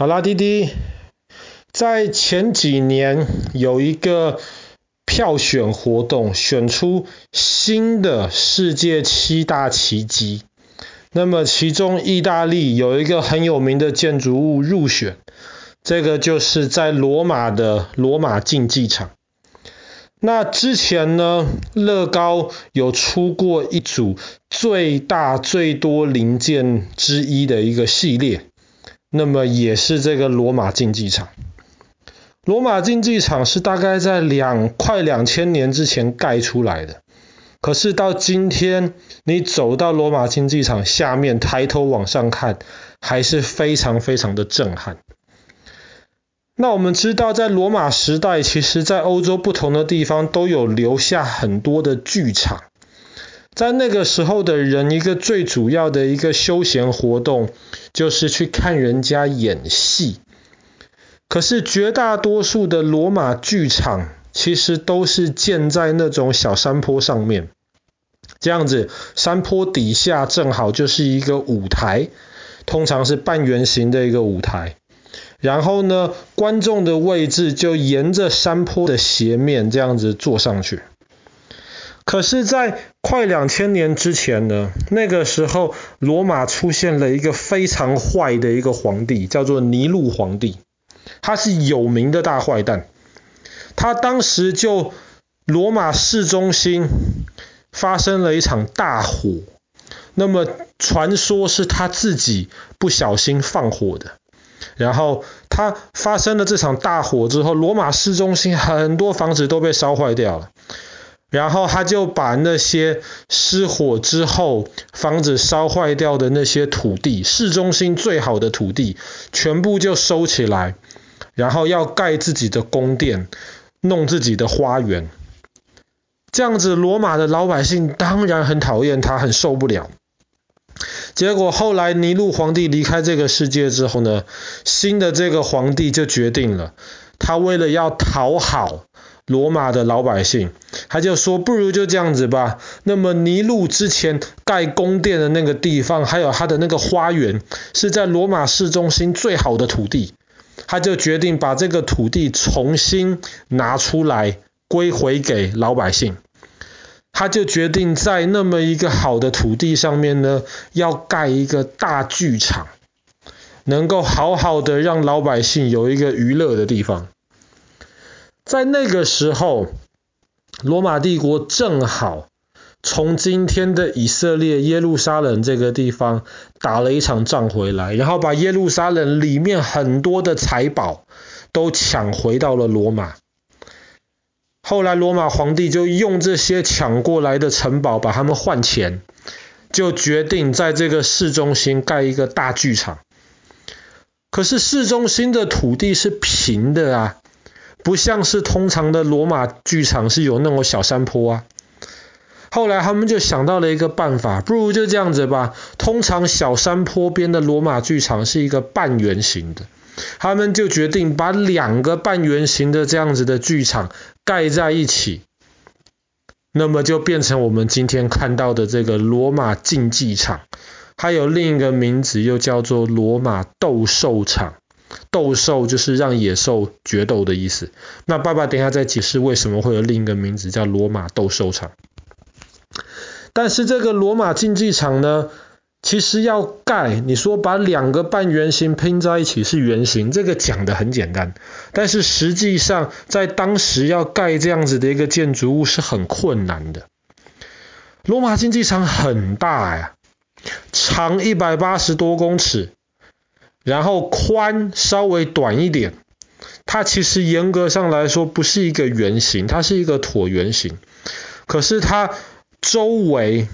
好啦，滴滴，在前几年有一个票选活动，选出新的世界七大奇迹。那么其中意大利有一个很有名的建筑物入选，这个就是在罗马的罗马竞技场。那之前呢，乐高有出过一组最大最多零件之一的一个系列。那么也是这个罗马竞技场。罗马竞技场是大概在两快两千年之前盖出来的，可是到今天，你走到罗马竞技场下面，抬头往上看，还是非常非常的震撼。那我们知道，在罗马时代，其实在欧洲不同的地方都有留下很多的剧场。在那个时候的人，一个最主要的一个休闲活动就是去看人家演戏。可是绝大多数的罗马剧场其实都是建在那种小山坡上面，这样子，山坡底下正好就是一个舞台，通常是半圆形的一个舞台。然后呢，观众的位置就沿着山坡的斜面这样子坐上去。可是，在快两千年之前呢，那个时候罗马出现了一个非常坏的一个皇帝，叫做尼禄皇帝。他是有名的大坏蛋。他当时就罗马市中心发生了一场大火，那么传说是他自己不小心放火的。然后他发生了这场大火之后，罗马市中心很多房子都被烧坏掉了。然后他就把那些失火之后房子烧坏掉的那些土地，市中心最好的土地，全部就收起来，然后要盖自己的宫殿，弄自己的花园。这样子，罗马的老百姓当然很讨厌他，很受不了。结果后来尼禄皇帝离开这个世界之后呢，新的这个皇帝就决定了，他为了要讨好罗马的老百姓。他就说，不如就这样子吧。那么尼禄之前盖宫殿的那个地方，还有他的那个花园，是在罗马市中心最好的土地。他就决定把这个土地重新拿出来，归回给老百姓。他就决定在那么一个好的土地上面呢，要盖一个大剧场，能够好好的让老百姓有一个娱乐的地方。在那个时候。罗马帝国正好从今天的以色列耶路撒冷这个地方打了一场仗回来，然后把耶路撒冷里面很多的财宝都抢回到了罗马。后来罗马皇帝就用这些抢过来的城堡把他们换钱，就决定在这个市中心盖一个大剧场。可是市中心的土地是平的啊。不像是通常的罗马剧场是有那种小山坡啊。后来他们就想到了一个办法，不如就这样子吧。通常小山坡边的罗马剧场是一个半圆形的，他们就决定把两个半圆形的这样子的剧场盖在一起，那么就变成我们今天看到的这个罗马竞技场，还有另一个名字又叫做罗马斗兽场。斗兽就是让野兽决斗的意思。那爸爸等一下再解释为什么会有另一个名字叫罗马斗兽场。但是这个罗马竞技场呢，其实要盖，你说把两个半圆形拼在一起是圆形，这个讲得很简单。但是实际上在当时要盖这样子的一个建筑物是很困难的。罗马竞技场很大呀，长一百八十多公尺。然后宽稍微短一点，它其实严格上来说不是一个圆形，它是一个椭圆形。可是它周围，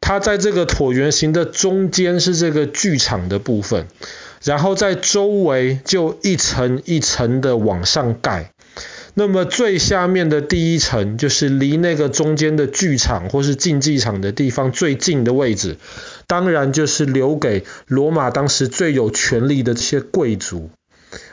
它在这个椭圆形的中间是这个剧场的部分，然后在周围就一层一层的往上盖。那么最下面的第一层就是离那个中间的剧场或是竞技场的地方最近的位置，当然就是留给罗马当时最有权力的这些贵族，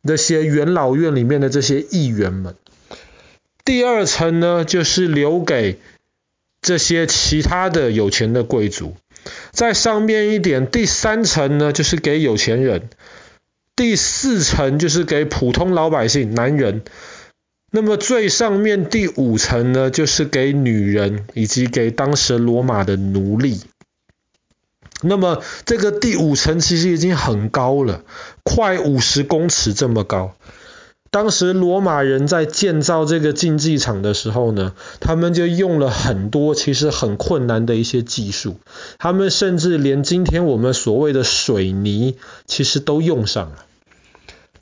那些元老院里面的这些议员们。第二层呢，就是留给这些其他的有钱的贵族。在上面一点，第三层呢，就是给有钱人。第四层就是给普通老百姓，男人。那么最上面第五层呢，就是给女人以及给当时罗马的奴隶。那么这个第五层其实已经很高了，快五十公尺这么高。当时罗马人在建造这个竞技场的时候呢，他们就用了很多其实很困难的一些技术，他们甚至连今天我们所谓的水泥，其实都用上了。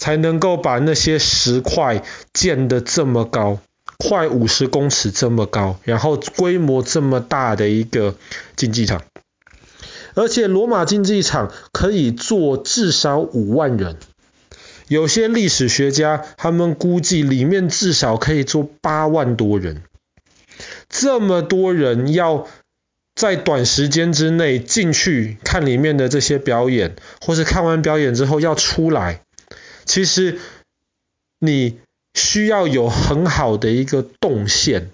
才能够把那些石块建得这么高，快五十公尺这么高，然后规模这么大的一个竞技场，而且罗马竞技场可以坐至少五万人，有些历史学家他们估计里面至少可以坐八万多人，这么多人要在短时间之内进去看里面的这些表演，或是看完表演之后要出来。其实你需要有很好的一个动线，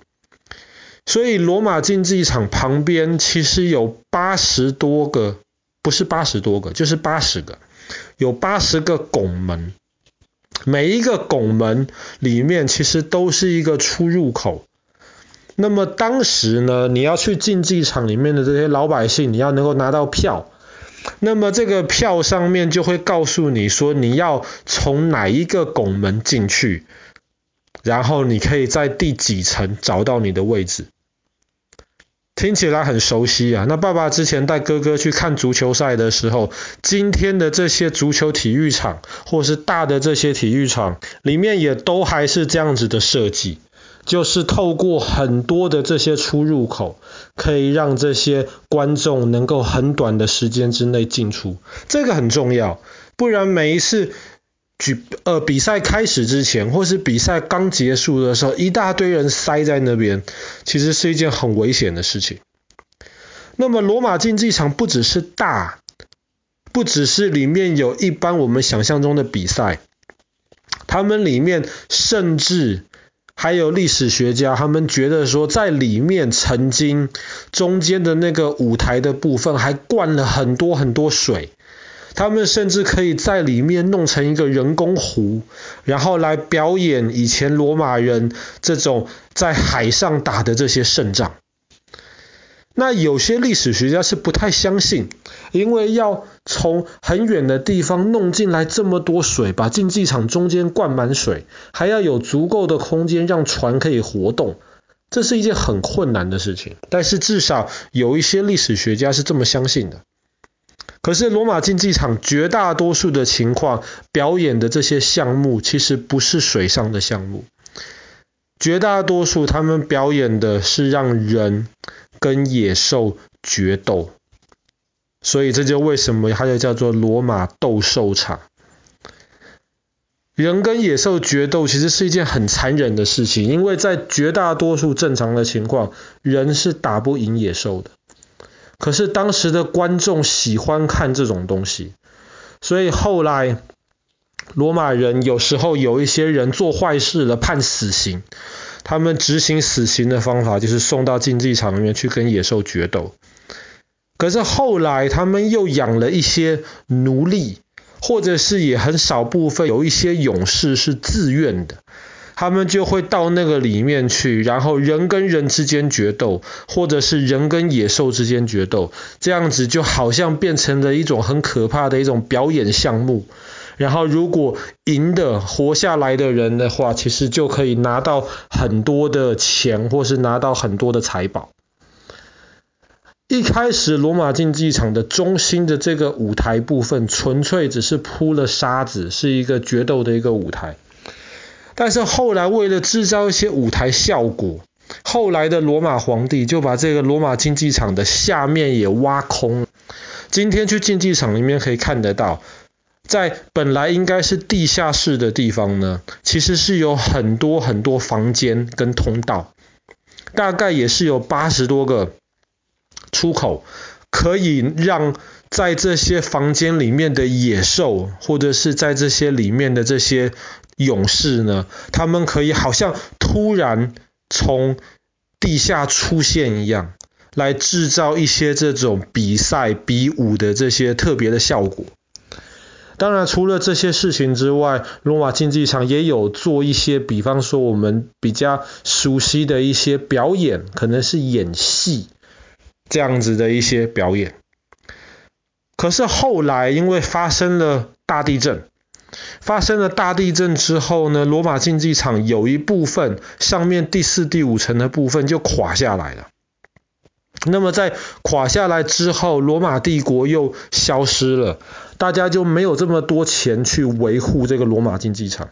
所以罗马竞技场旁边其实有八十多个，不是八十多个，就是八十个，有八十个拱门，每一个拱门里面其实都是一个出入口。那么当时呢，你要去竞技场里面的这些老百姓，你要能够拿到票。那么这个票上面就会告诉你说，你要从哪一个拱门进去，然后你可以在第几层找到你的位置。听起来很熟悉啊！那爸爸之前带哥哥去看足球赛的时候，今天的这些足球体育场或是大的这些体育场里面也都还是这样子的设计。就是透过很多的这些出入口，可以让这些观众能够很短的时间之内进出，这个很重要。不然每一次举呃比赛开始之前，或是比赛刚结束的时候，一大堆人塞在那边，其实是一件很危险的事情。那么罗马竞技场不只是大，不只是里面有一般我们想象中的比赛，他们里面甚至。还有历史学家，他们觉得说，在里面曾经中间的那个舞台的部分还灌了很多很多水，他们甚至可以在里面弄成一个人工湖，然后来表演以前罗马人这种在海上打的这些胜仗。那有些历史学家是不太相信，因为要从很远的地方弄进来这么多水，把竞技场中间灌满水，还要有足够的空间让船可以活动，这是一件很困难的事情。但是至少有一些历史学家是这么相信的。可是罗马竞技场绝大多数的情况，表演的这些项目其实不是水上的项目，绝大多数他们表演的是让人。跟野兽决斗，所以这就为什么它就叫做罗马斗兽场。人跟野兽决斗其实是一件很残忍的事情，因为在绝大多数正常的情况，人是打不赢野兽的。可是当时的观众喜欢看这种东西，所以后来罗马人有时候有一些人做坏事了，判死刑。他们执行死刑的方法就是送到竞技场里面去跟野兽决斗。可是后来他们又养了一些奴隶，或者是也很少部分有一些勇士是自愿的，他们就会到那个里面去，然后人跟人之间决斗，或者是人跟野兽之间决斗，这样子就好像变成了一种很可怕的一种表演项目。然后，如果赢的活下来的人的话，其实就可以拿到很多的钱，或是拿到很多的财宝。一开始，罗马竞技场的中心的这个舞台部分，纯粹只是铺了沙子，是一个决斗的一个舞台。但是后来，为了制造一些舞台效果，后来的罗马皇帝就把这个罗马竞技场的下面也挖空。今天去竞技场里面可以看得到。在本来应该是地下室的地方呢，其实是有很多很多房间跟通道，大概也是有八十多个出口，可以让在这些房间里面的野兽，或者是在这些里面的这些勇士呢，他们可以好像突然从地下出现一样，来制造一些这种比赛比武的这些特别的效果。当然，除了这些事情之外，罗马竞技场也有做一些，比方说我们比较熟悉的一些表演，可能是演戏这样子的一些表演。可是后来因为发生了大地震，发生了大地震之后呢，罗马竞技场有一部分上面第四、第五层的部分就垮下来了。那么在垮下来之后，罗马帝国又消失了，大家就没有这么多钱去维护这个罗马竞技场。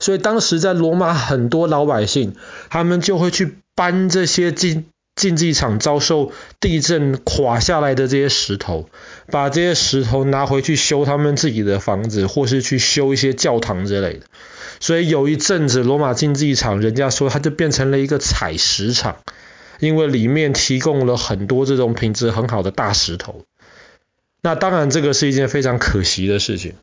所以当时在罗马很多老百姓，他们就会去搬这些竞竞技场遭受地震垮下来的这些石头，把这些石头拿回去修他们自己的房子，或是去修一些教堂之类的。所以有一阵子罗马竞技场，人家说它就变成了一个采石场。因为里面提供了很多这种品质很好的大石头，那当然这个是一件非常可惜的事情。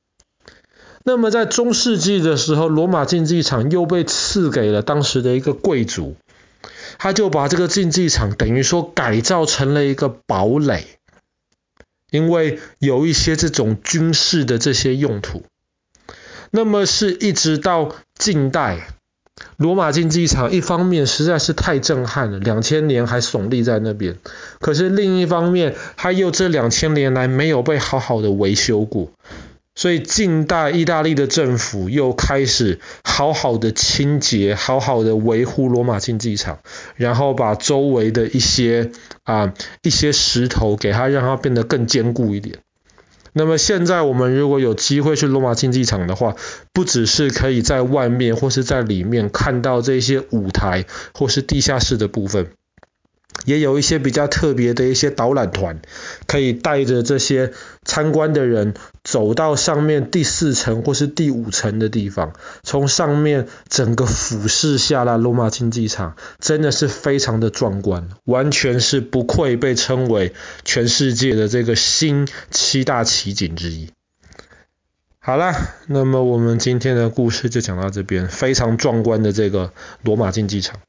那么在中世纪的时候，罗马竞技场又被赐给了当时的一个贵族，他就把这个竞技场等于说改造成了一个堡垒，因为有一些这种军事的这些用途。那么是一直到近代。罗马竞技场一方面实在是太震撼了，两千年还耸立在那边，可是另一方面，它又这两千年来没有被好好的维修过，所以近代意大利的政府又开始好好的清洁，好好的维护罗马竞技场，然后把周围的一些啊一些石头给它让它变得更坚固一点。那么现在我们如果有机会去罗马竞技场的话，不只是可以在外面或是在里面看到这些舞台或是地下室的部分。也有一些比较特别的一些导览团，可以带着这些参观的人走到上面第四层或是第五层的地方，从上面整个俯视下来，罗马竞技场真的是非常的壮观，完全是不愧被称为全世界的这个新七大奇景之一。好啦，那么我们今天的故事就讲到这边，非常壮观的这个罗马竞技场。